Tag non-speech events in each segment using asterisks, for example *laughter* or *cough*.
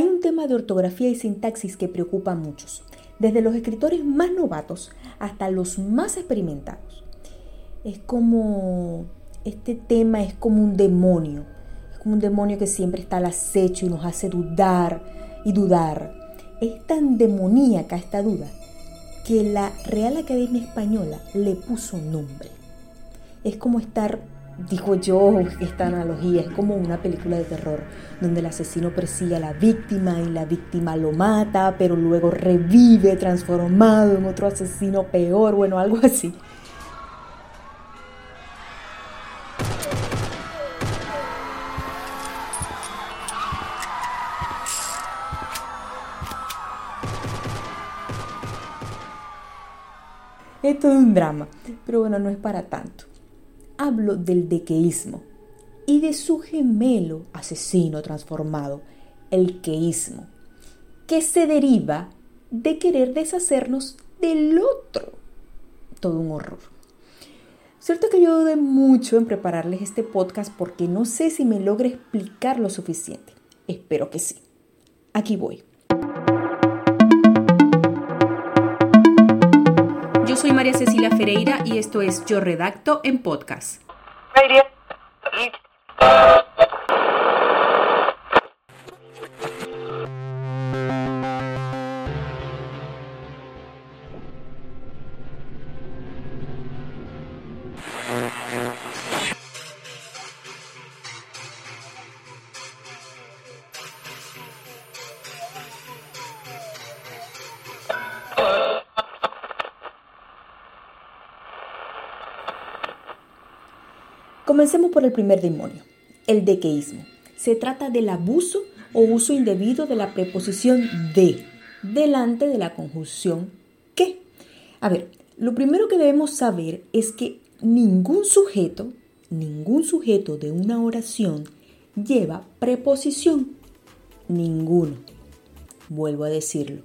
Hay un tema de ortografía y sintaxis que preocupa a muchos, desde los escritores más novatos hasta los más experimentados. Es como, este tema es como un demonio, es como un demonio que siempre está al acecho y nos hace dudar y dudar. Es tan demoníaca esta duda que la Real Academia Española le puso nombre. Es como estar, digo yo, esta analogía, es como una película de terror, donde el asesino persigue a la víctima y la víctima lo mata, pero luego revive transformado en otro asesino peor, bueno, algo así. Es todo un drama, pero bueno, no es para tanto. Hablo del dequeísmo y de su gemelo asesino transformado, el queísmo, que se deriva de querer deshacernos del otro. Todo un horror. Cierto que yo dudé mucho en prepararles este podcast porque no sé si me logre explicar lo suficiente. Espero que sí. Aquí voy. Soy María Cecilia Ferreira y esto es Yo Redacto en Podcast. Comencemos por el primer demonio, el dequeísmo. Se trata del abuso o uso indebido de la preposición de delante de la conjunción que. A ver, lo primero que debemos saber es que ningún sujeto, ningún sujeto de una oración lleva preposición. Ninguno. Vuelvo a decirlo.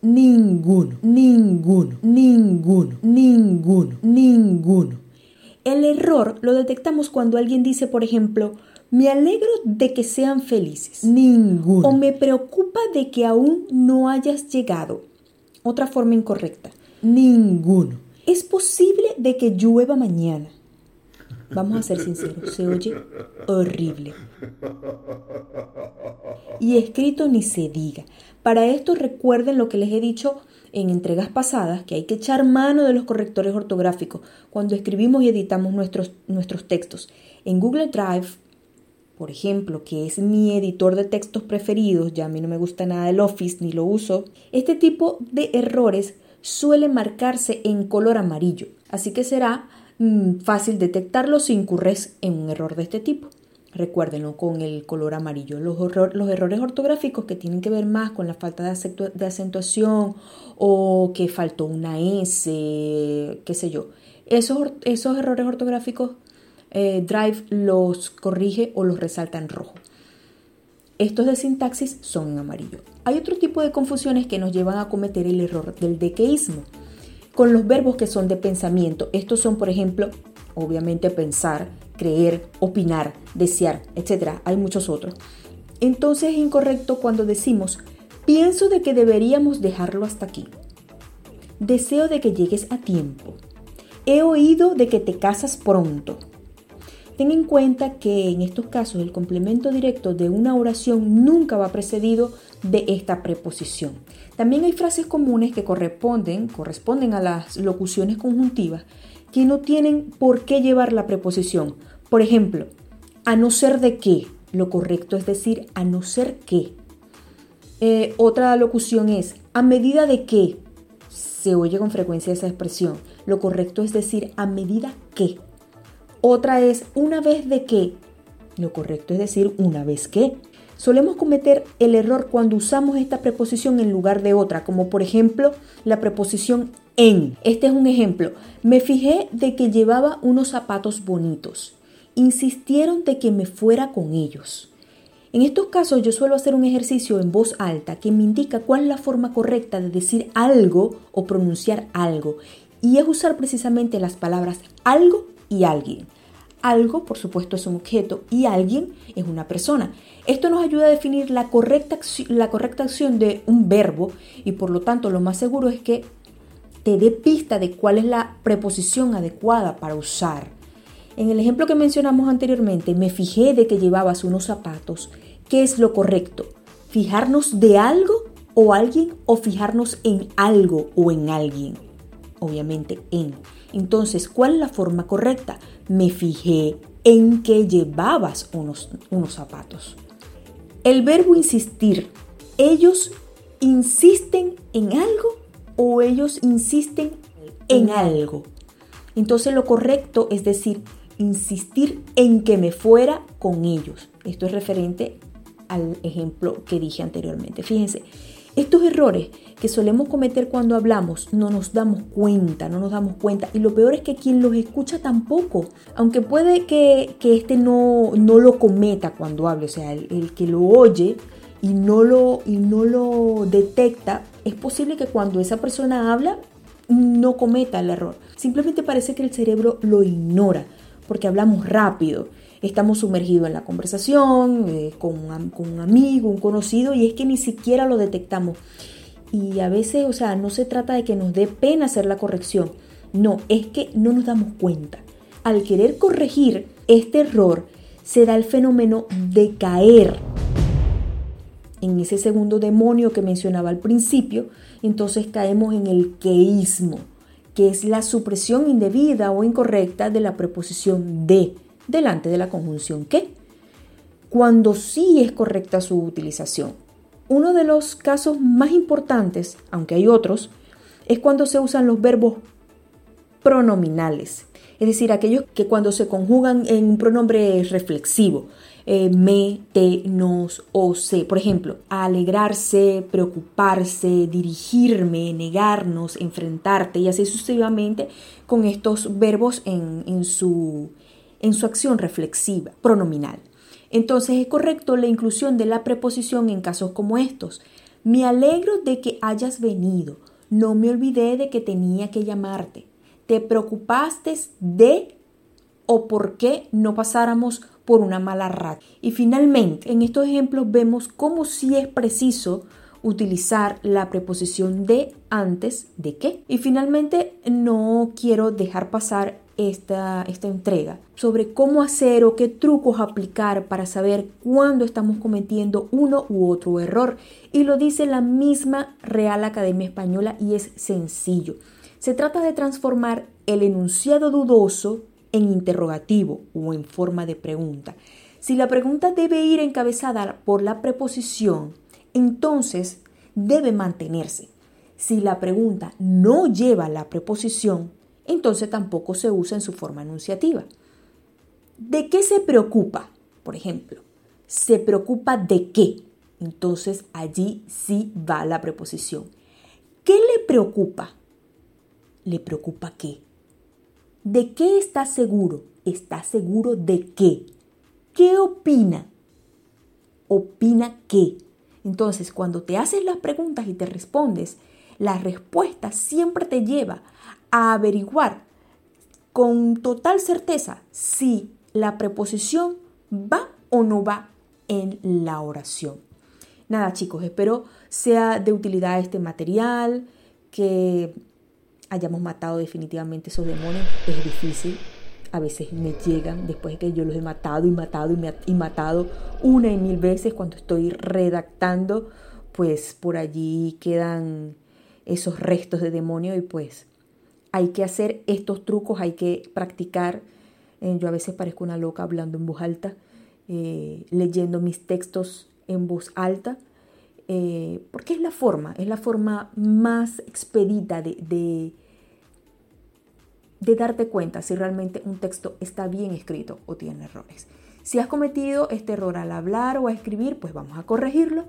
Ninguno, ninguno, ninguno, ninguno, ninguno. El error lo detectamos cuando alguien dice, por ejemplo, me alegro de que sean felices. Ninguno. O me preocupa de que aún no hayas llegado. Otra forma incorrecta. Ninguno. Es posible de que llueva mañana. Vamos a ser sinceros, se oye horrible. Y escrito ni se diga. Para esto recuerden lo que les he dicho en entregas pasadas que hay que echar mano de los correctores ortográficos cuando escribimos y editamos nuestros, nuestros textos. En Google Drive, por ejemplo, que es mi editor de textos preferidos, ya a mí no me gusta nada el Office ni lo uso, este tipo de errores suele marcarse en color amarillo, así que será mm, fácil detectarlo si incurres en un error de este tipo. Recuérdenlo con el color amarillo. Los, errores ortográficos que tienen que ver más con la falta de, acentuación o que faltó una S, qué sé yo. Esos, esos errores ortográficos eh, Drive los corrige o los resalta en rojo. Estos de sintaxis son en amarillo. Hay otro tipo de confusiones que nos llevan a cometer el error del dequeísmo con los verbos que son de pensamiento. Estos son, por ejemplo, obviamente pensar, creer, opinar, desear, etc. Hay muchos otros. Entonces es incorrecto cuando decimos, pienso de que deberíamos dejarlo hasta aquí. Deseo de que llegues a tiempo. He oído de que te casas pronto. Ten en cuenta que en estos casos el complemento directo de una oración nunca va precedido de esta preposición. También hay frases comunes que corresponden, corresponden a las locuciones conjuntivas que no tienen por qué llevar la preposición. Por ejemplo, a no ser de qué. Lo correcto es decir a no ser que. Eh, otra locución es a medida de que. Se oye con frecuencia esa expresión. Lo correcto es decir a medida que. Otra es una vez de que. Lo correcto es decir una vez que. Solemos cometer el error cuando usamos esta preposición en lugar de otra, como por ejemplo la preposición en. Este es un ejemplo. Me fijé de que llevaba unos zapatos bonitos insistieron de que me fuera con ellos. En estos casos yo suelo hacer un ejercicio en voz alta que me indica cuál es la forma correcta de decir algo o pronunciar algo y es usar precisamente las palabras algo y alguien. Algo, por supuesto, es un objeto y alguien es una persona. Esto nos ayuda a definir la correcta, la correcta acción de un verbo y por lo tanto lo más seguro es que te dé pista de cuál es la preposición adecuada para usar. En el ejemplo que mencionamos anteriormente, me fijé de que llevabas unos zapatos. ¿Qué es lo correcto? ¿Fijarnos de algo o alguien o fijarnos en algo o en alguien? Obviamente en. Entonces, ¿cuál es la forma correcta? Me fijé en que llevabas unos, unos zapatos. El verbo insistir. Ellos insisten en algo o ellos insisten en algo. Entonces lo correcto es decir, insistir en que me fuera con ellos. Esto es referente al ejemplo que dije anteriormente. Fíjense, estos errores que solemos cometer cuando hablamos no nos damos cuenta, no nos damos cuenta. Y lo peor es que quien los escucha tampoco, aunque puede que, que este no, no lo cometa cuando hable, o sea, el, el que lo oye y no lo, y no lo detecta, es posible que cuando esa persona habla no cometa el error. Simplemente parece que el cerebro lo ignora porque hablamos rápido. Estamos sumergidos en la conversación eh, con, con un amigo, un conocido, y es que ni siquiera lo detectamos. Y a veces, o sea, no se trata de que nos dé pena hacer la corrección. No, es que no nos damos cuenta. Al querer corregir este error, se da el fenómeno de caer en ese segundo demonio que mencionaba al principio, entonces caemos en el queísmo, que es la supresión indebida o incorrecta de la preposición de delante de la conjunción que, cuando sí es correcta su utilización. Uno de los casos más importantes, aunque hay otros, es cuando se usan los verbos pronominales, es decir, aquellos que cuando se conjugan en un pronombre reflexivo, eh, me, te, nos o se. Por ejemplo, alegrarse, preocuparse, dirigirme, negarnos, enfrentarte y así sucesivamente con estos verbos en, su, en su acción reflexiva, pronominal. Entonces es correcto la inclusión de la preposición en casos como estos. Me alegro de que hayas venido. No me olvidé de que tenía que llamarte. Te preocupaste de o por qué no pasáramos por una mala racha. Y finalmente, en estos ejemplos vemos cómo sí es preciso utilizar la preposición de antes de qué. Y finalmente, no quiero dejar pasar esta, esta entrega sobre cómo hacer o qué trucos aplicar para saber cuándo estamos cometiendo uno u otro error. Y lo dice la misma Real Academia Española y es sencillo. Se trata de transformar el enunciado dudoso en interrogativo o en forma de pregunta. Si la pregunta debe ir encabezada por la preposición, entonces debe mantenerse. Si la pregunta no lleva la preposición, entonces tampoco se usa en su forma enunciativa. ¿De qué se preocupa? Por ejemplo, ¿se preocupa de qué? Entonces allí sí va la preposición. ¿Qué le preocupa? ¿Le preocupa qué? ¿De qué está seguro? ¿Está seguro de qué? ¿Qué opina? ¿Opina qué? Entonces, cuando te haces las preguntas y te respondes, la respuesta siempre te lleva a averiguar con total certeza si la preposición va o no va en la oración. Nada chicos, espero sea de utilidad este material, que hayamos matado definitivamente esos demonios. Es difícil. A veces me llegan después de que yo los he matado y matado y, matado una y mil veces cuando estoy redactando, pues por allí quedan esos restos de demonio y pues hay que hacer estos trucos, hay que practicar. Eh, yo a veces parezco una loca hablando en voz alta, eh, leyendo mis textos en voz alta, eh, porque es la forma, es la forma más expedita de, de, de darte cuenta si realmente un texto está bien escrito o tiene errores. Si has cometido este error al hablar o a escribir, pues vamos a corregirlo.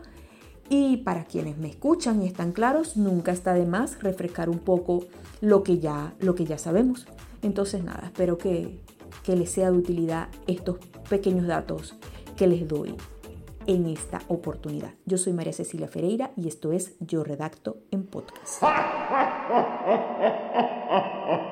Y para quienes me escuchan y están claros, nunca está de más refrescar un poco lo que ya, lo que ya sabemos. Entonces nada, espero que, que les sea de utilidad estos pequeños datos que les doy en esta oportunidad. Yo soy María Cecilia Ferreira y esto es Yo Redacto en Podcast. *laughs*